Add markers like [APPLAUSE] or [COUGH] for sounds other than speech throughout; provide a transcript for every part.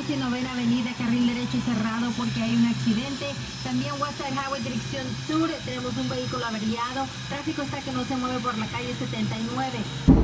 14 y novena avenida, carril derecho cerrado porque hay un accidente. También Westside Highway, dirección sur, tenemos un vehículo averiado. Tráfico está que no se mueve por la calle 79.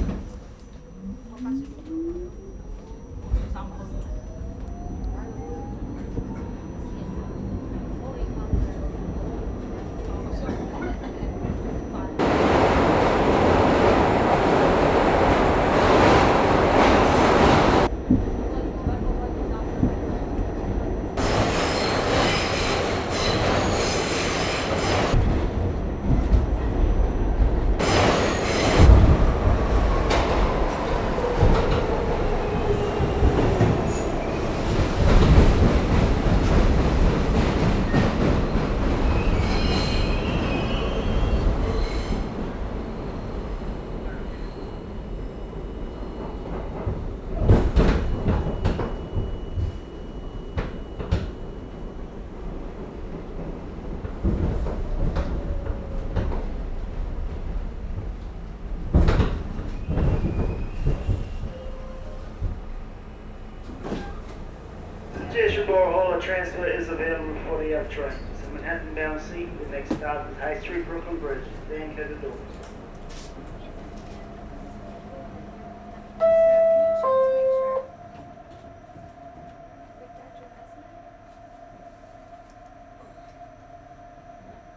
Transfer is available for the F train. It's a Manhattan bound seat. The next stop is High Street Brooklyn Bridge. Stand at the doors.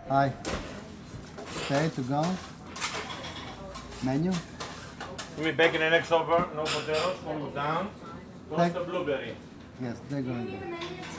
Hi. Okay, to go. Menu. We bacon and eggs over, no potatoes, move down. What's the blueberry? Yes, they're going to.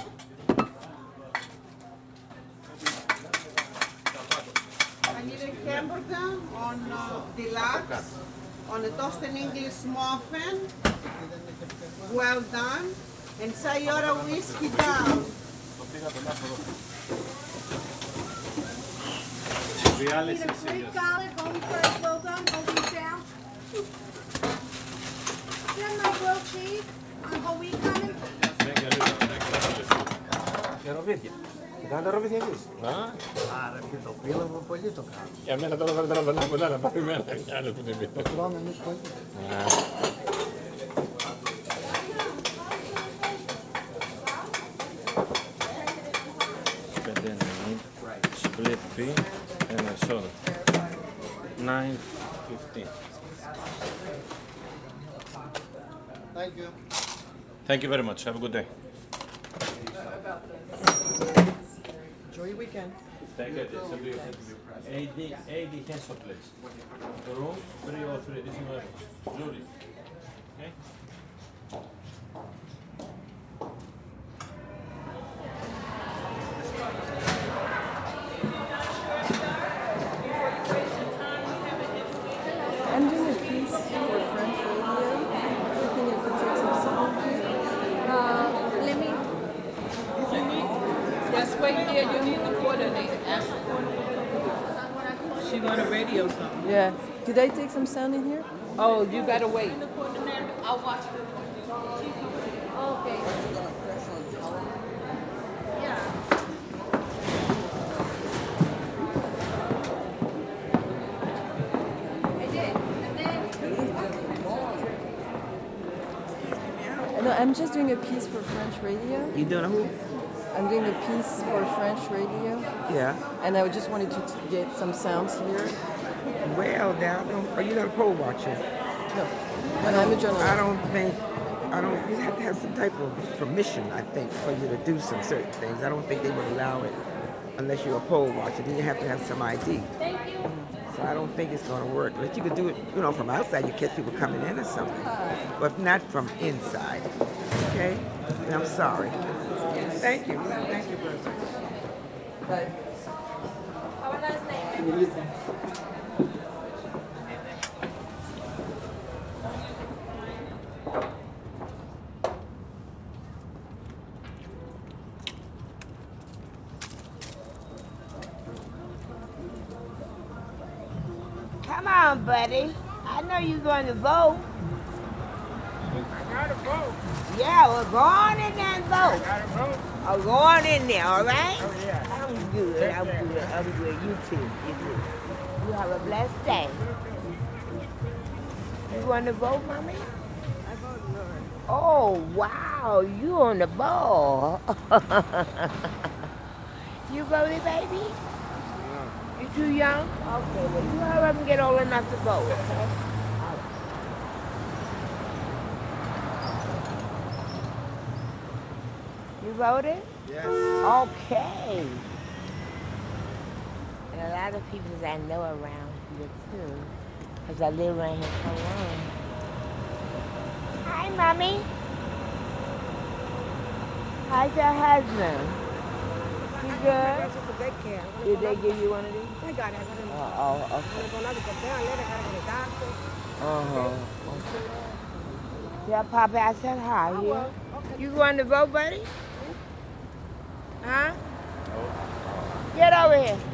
on a toasted English muffin. Well done. And Sayora whiskey down. Realis is great garlic, well done, holding down. Then my grilled cheese on whole wheat kind of. Ήταν το. Άρα και το πύλαβο πολύ το κάνω. Για μένα τώρα δεν που ήταν απαθημένα. Κι άλλο που είναι Το τρώμε εμείς πολύ. Split B and a Nine 9.15. Thank you. Thank you very much. Have a good day. Weekend. Thank you. This will be 80, 80 peso please. The room 303. This is my Julie. Okay? I'm doing a piece for French radio. Thinking if it takes some sound here. Uh, let me. Just wait there. You need the coordinator. Ask the coordinator. She want a radio something. Yeah. Did I take some sound in here? Oh, you gotta wait. I'll watch it. Okay. I'm just doing a piece for French radio. You doing a who? I'm doing a piece for French radio, Yeah. and I just wanted to t- get some sounds here. Well, now, don't, are you not a poll watcher? No, but I'm a journalist. I don't think, I don't, you have to have some type of permission, I think, for you to do some certain things. I don't think they would allow it unless you're a poll watcher. Then you have to have some ID. Thank you. So so I don't think it's going to work. But you could do it, you know, from outside. You catch people coming in or something, but not from inside. Okay? And I'm sorry. Thank you. Thank you, Bertha. Come on, buddy. I know you're going to vote. I gotta vote. Yeah, well, go on in there and I vote. gotta vote. Oh, go on in there, all right? Oh, yeah. I'm good. I'm good. I'm good. You too. You too. You have a blessed day. You want to vote, mommy? I vote no. Oh, wow. You on the ball. [LAUGHS] you voted, baby? You too young? Okay, well, you hurry up and get old enough to vote, okay? You voted? Yes. Okay. And a lot of people that I know around here too, because I live around here so long. Hi, mommy. How's your husband? You good? Did they give you one of these? I got it. Oh, oh okay. I'm going to go down later. I got to go to the doctor. Uh-huh. Tell Papa I said hi. Yeah? You going to vote, buddy? Huh? Get over here.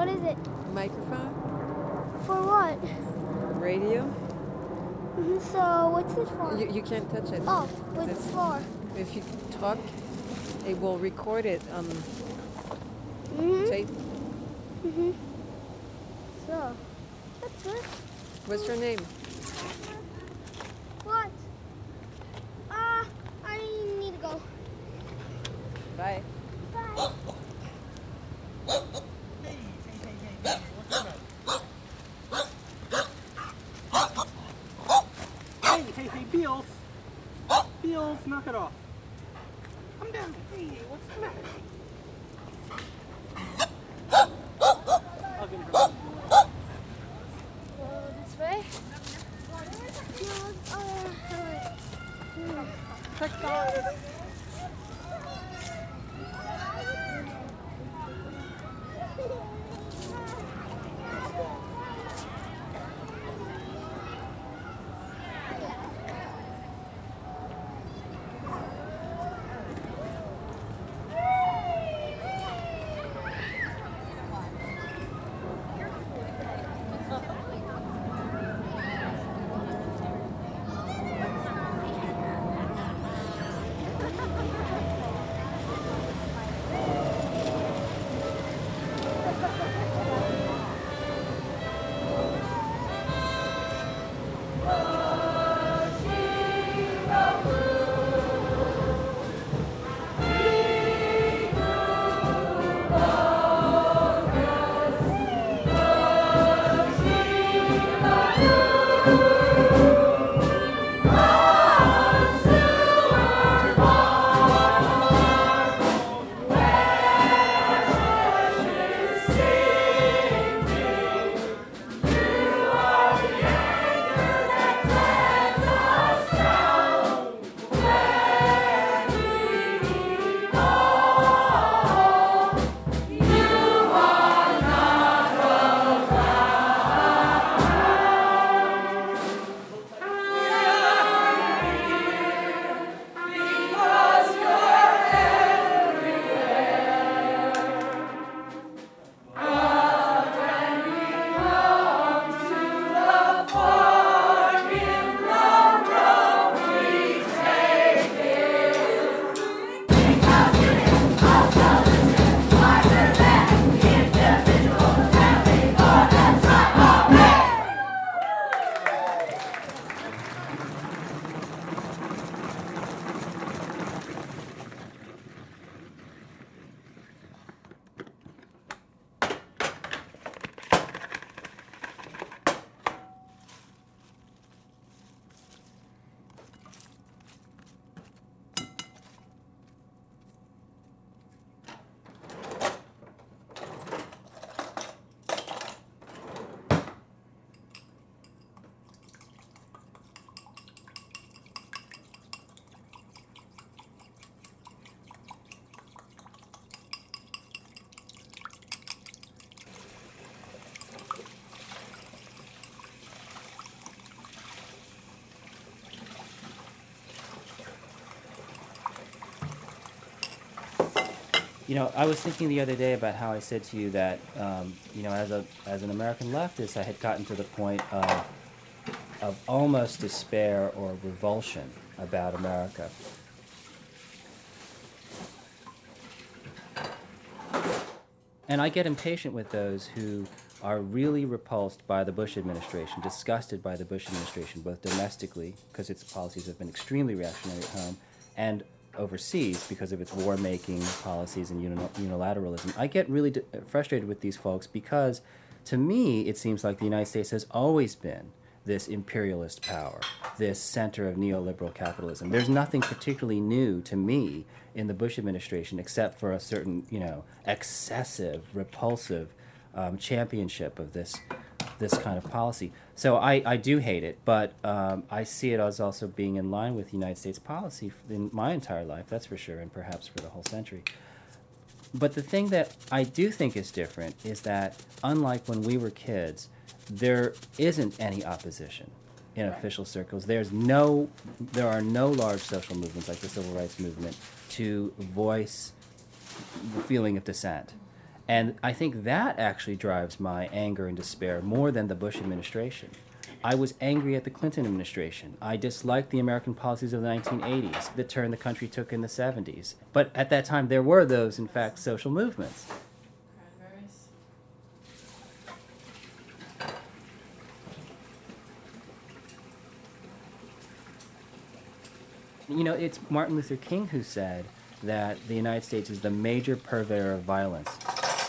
What is it? Microphone? For what? Radio? Mhm, So what's it for? You, you can't touch it. oh, what's it for? If you talk, it will record it on Mhm. tape. Mhm. So that's good. What's your name? You know, I was thinking the other day about how I said to you that, um, you know, as a as an American leftist, I had gotten to the point of of almost despair or revulsion about America. And I get impatient with those who are really repulsed by the Bush administration, disgusted by the Bush administration, both domestically, because its policies have been extremely reactionary at home, and overseas because of its war making policies and unilateralism. I get really frustrated with these folks because, to me, it seems like the United States has always been this imperialist power, this center of neoliberal capitalism. There's nothing particularly new to me in the Bush administration except for a certain, you know, excessive, repulsive um, championship of this this kind of policy. So I, I do hate it, but um, I see it as also being in line with United States policy in my entire life, that's for sure, and perhaps for the whole century. But the thing that I do think is different is that, unlike when we were kids, there isn't any opposition in official circles. There's no, there are no large social movements like the civil rights movement to voice the feeling of dissent. And I think that actually drives my anger and despair more than the Bush administration. I was angry at the Clinton administration. I disliked the American policies of the 1980s, the turn the country took in the 70s. But at that time, there were those, in fact, social movements. You know, it's Martin Luther King who said that the United States is the major purveyor of violence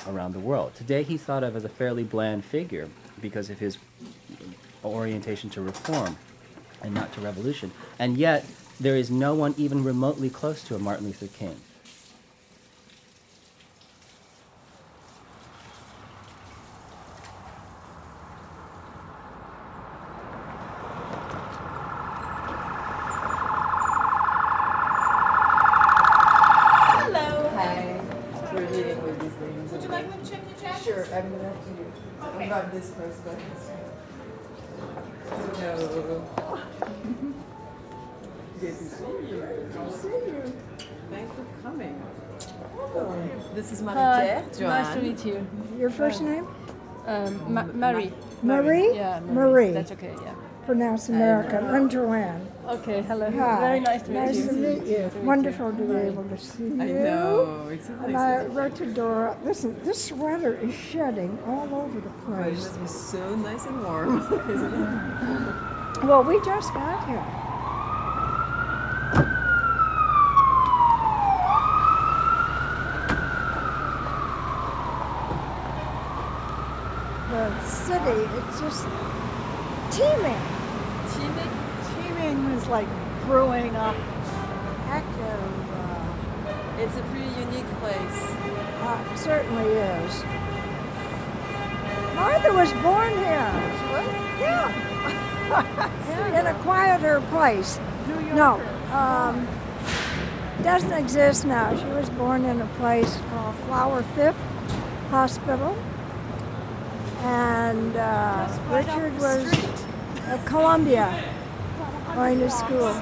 around the world. Today he's thought of as a fairly bland figure because of his orientation to reform and not to revolution. And yet, there is no one even remotely close to a Martin Luther King. Hello. Hi. We're meeting with these ladies. Would you like me to check your jackets? Sure, I'm gonna have to. Okay. I'm not this first, but. Hello. [LAUGHS] Good to see you. Good to see you. Thanks for coming. Hello. This is Hi, Marie Joanne. nice to meet you. Your first name? Um, Ma- Marie. Marie? Yeah, Marie. That's okay, yeah. Pronounced American. I'm Joanne. Okay, hello. Hi. Very nice to meet nice you. to meet you. Wonderful to be able to see you. I know, it's a And nice I wrote to Dora, listen, this sweater is shedding all over the oh, it place. must be so nice and warm, [LAUGHS] isn't it? Well, we just got here. The city, it's just place. No. Um, doesn't exist now. She was born in a place called Flower Fifth Hospital. And uh, Richard was at Columbia going to school.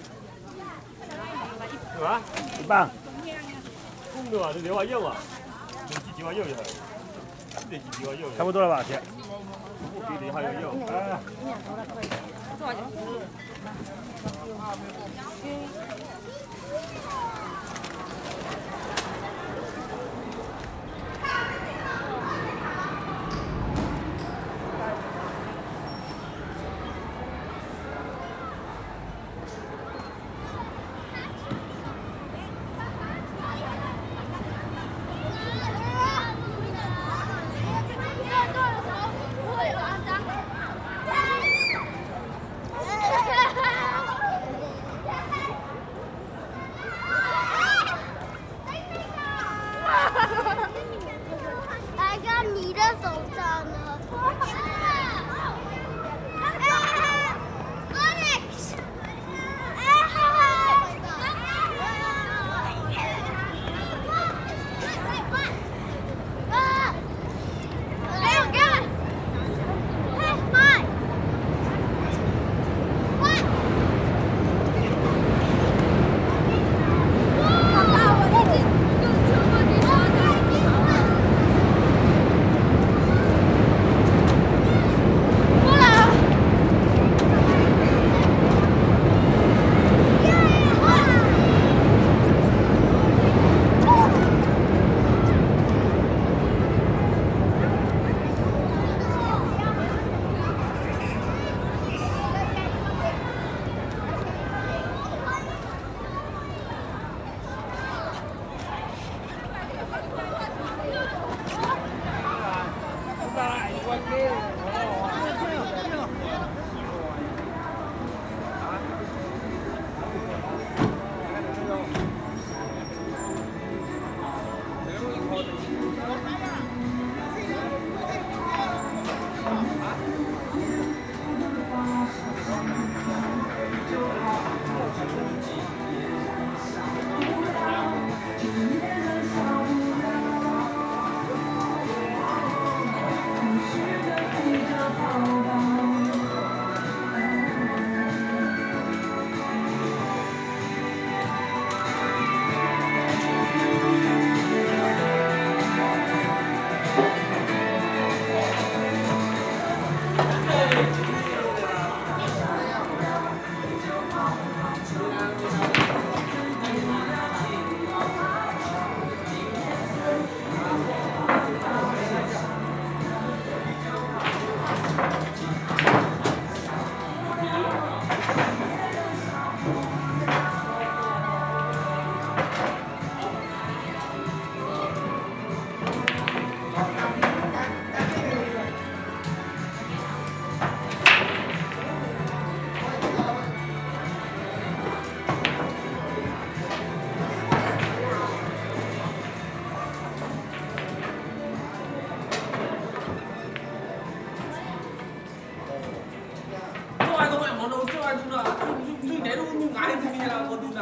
什么棒。的吧这牛啊。又啊这几万又有差不多了吧姐？距离还有右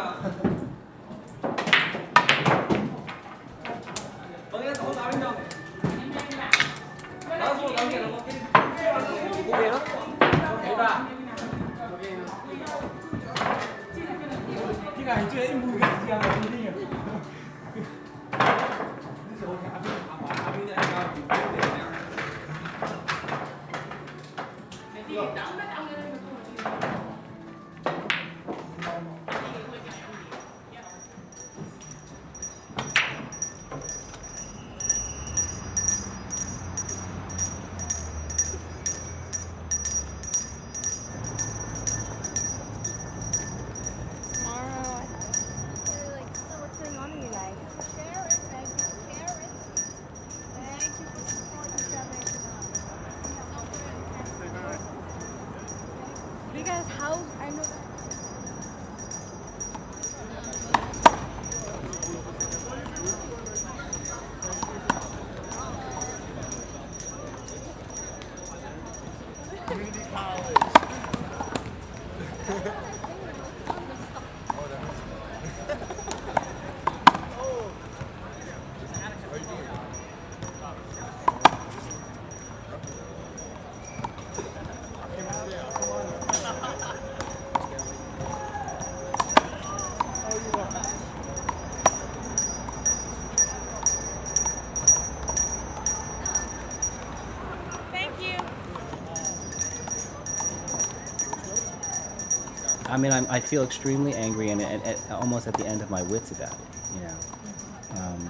ハハハハ! Mean, I'm, I feel extremely angry and, and, and almost at the end of my wits about it. You know. Um,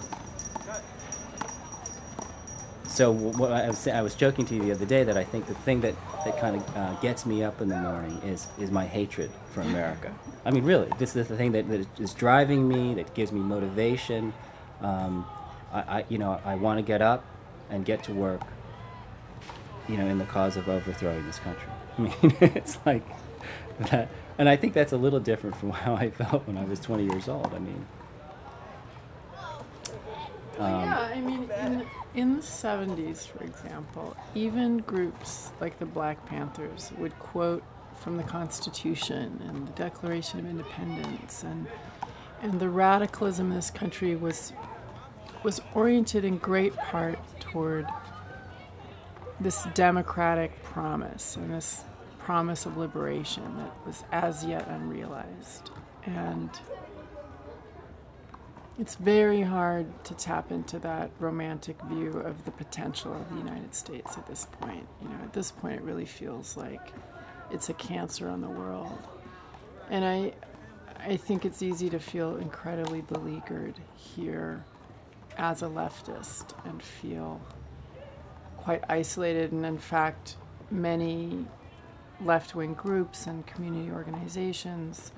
so what I was, I was joking to you the other day that I think the thing that, that kind of uh, gets me up in the morning is is my hatred for America. [LAUGHS] I mean, really, this is the thing that, that is driving me, that gives me motivation. Um, I, I, you know, I want to get up and get to work. You know, in the cause of overthrowing this country. [LAUGHS] I mean, [LAUGHS] it's like that, and I think that's a little different from [LAUGHS] how I felt when I was 20 years old. I mean, Well, um, yeah, I mean, in, in the 70s, for example, even groups like the Black Panthers would quote from the Constitution and the Declaration of Independence, and and the radicalism in this country was was oriented in great part toward this democratic promise and this promise of liberation that was as yet unrealized. And it's very hard to tap into that romantic view of the potential of the United States at this point. You know, at this point, it really feels like it's a cancer on the world. And I, I think it's easy to feel incredibly beleaguered here as a leftist and feel quite isolated. And in fact, many left wing groups and community organizations,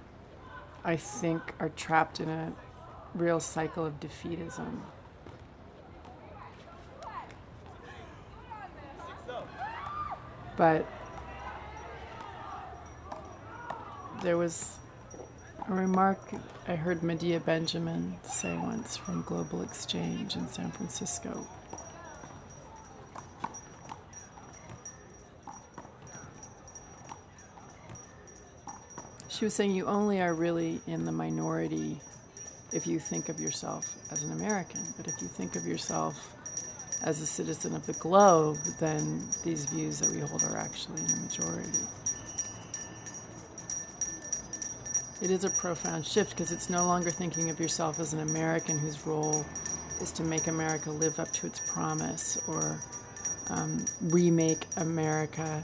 I think, are trapped in a real cycle of defeatism. But there was a remark I heard Medea Benjamin say once from Global Exchange in San Francisco. She was saying you only are really in the minority if you think of yourself as an American. But if you think of yourself as a citizen of the globe, then these views that we hold are actually in the majority. It is a profound shift because it's no longer thinking of yourself as an American whose role is to make America live up to its promise or um, remake America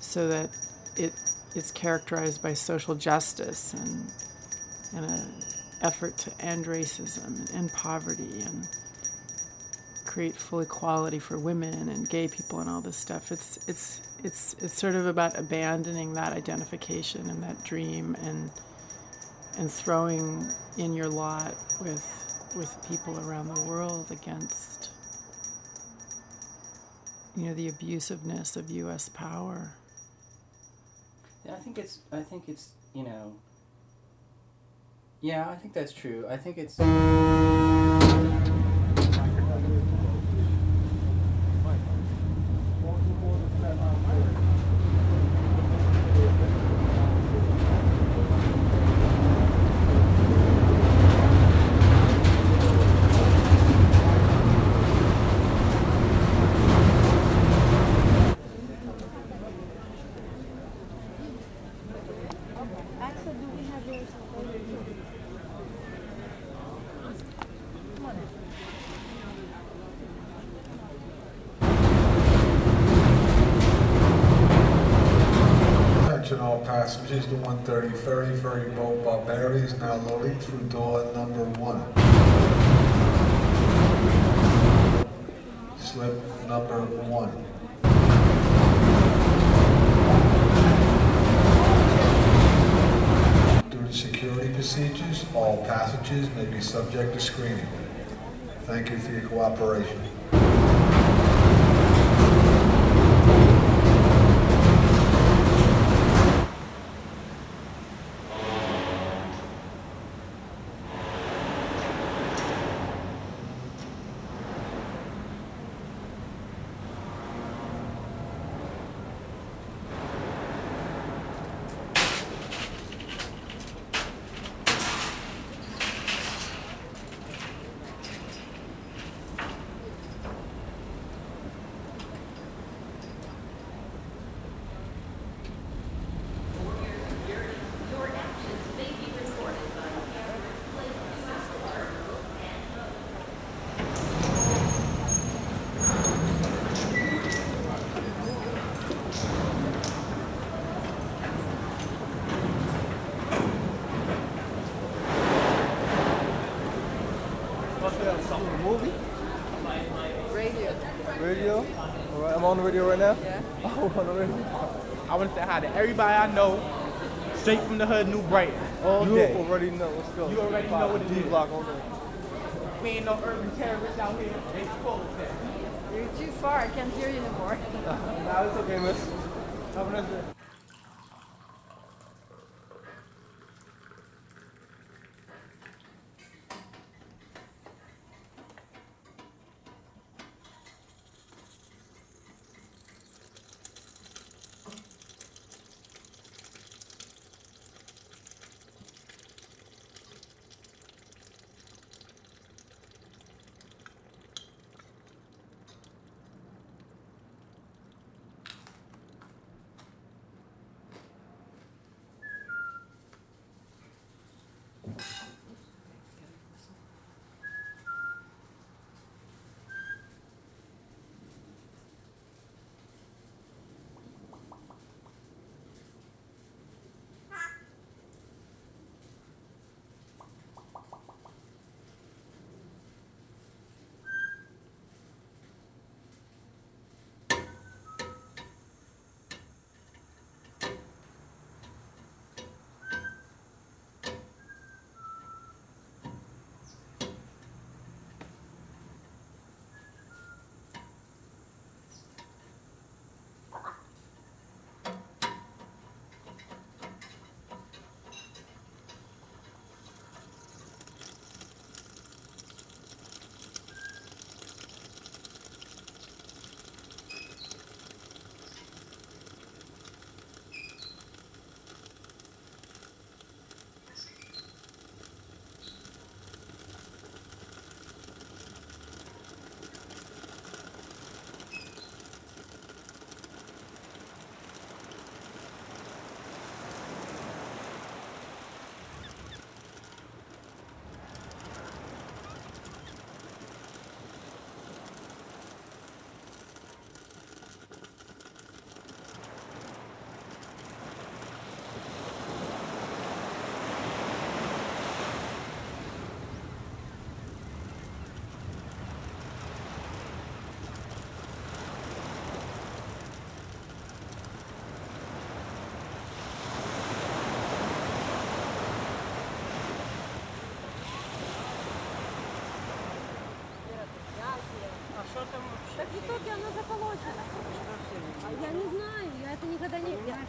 so that it is characterized by social justice and, and an effort to end racism and end poverty and create full equality for women and gay people and all this stuff. It's it's it's it's sort of about abandoning that identification and that dream and and throwing in your lot with with people around the world against you know the abusiveness of US power. I think it's. I think it's. You know. Yeah, I think that's true. I think it's. 3030 very mobile is now loading through door number one. Slip number one. Due to security procedures, all passengers may be subject to screening. Thank you for your cooperation. Movie? Radio. Radio? I'm on the radio right now? Yeah. [LAUGHS] Oh, on the radio. I want to say hi to everybody I know, straight from the hood, New Brighton. All you day. already know. Let's go. You already know what it D is. block on there. We ain't no urban terrorists out here. They exposed that. You're too far. I can't hear you anymore. [LAUGHS] nah, it's okay, miss. Have a nice day.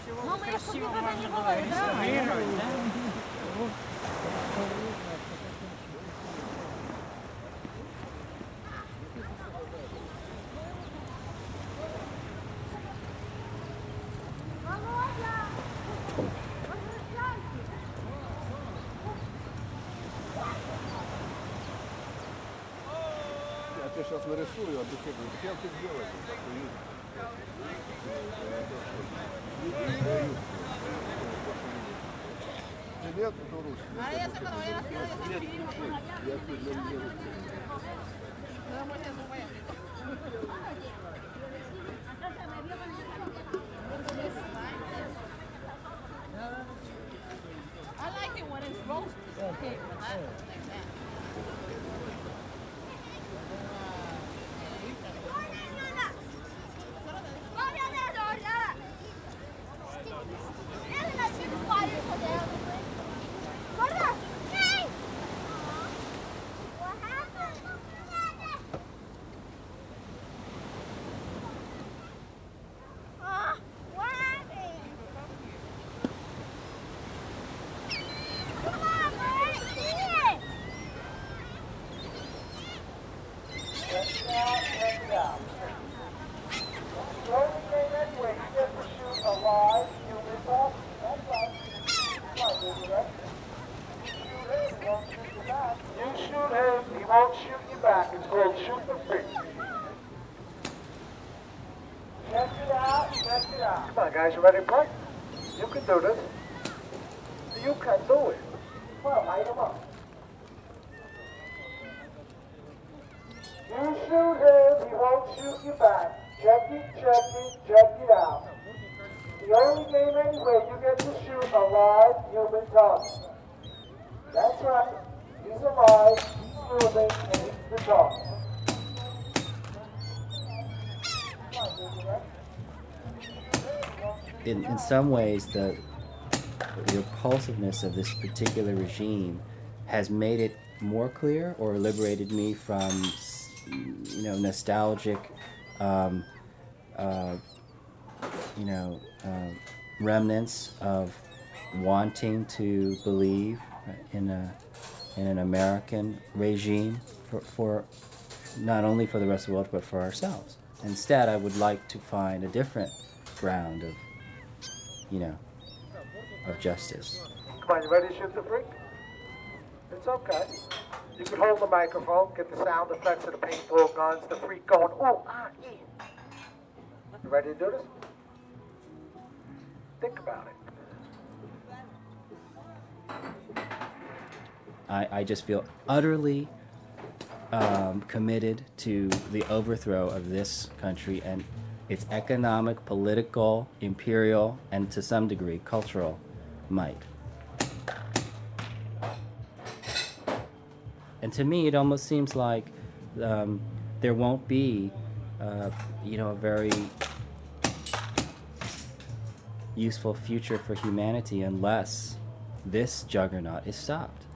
всего Мама, красиво я можно было реставрировать, да? Я тебе сейчас нарисую, а ты как, ты делаешь? Нет, это русский. Ready to? You can do this. Some ways, the, repulsiveness of this particular regime has made it more clear or liberated me from, you know, nostalgic, um, uh, you know, uh, remnants of wanting to believe in a in an American regime for, for not only for the rest of the world but for ourselves. Instead, I would like to find a different ground of, you know, of justice. Come on, you ready to shoot the freak? It's okay. You can hold the microphone, get the sound effects of the paintball guns, the freak going, oh, ah, yeah. You ready to do this? Think about it. I, I just feel utterly um, committed to the overthrow of this country and its economic, political, imperial, and to some degree cultural might. And to me, it almost seems like um, there won't be, uh, you know, a very useful future for humanity unless this juggernaut is stopped.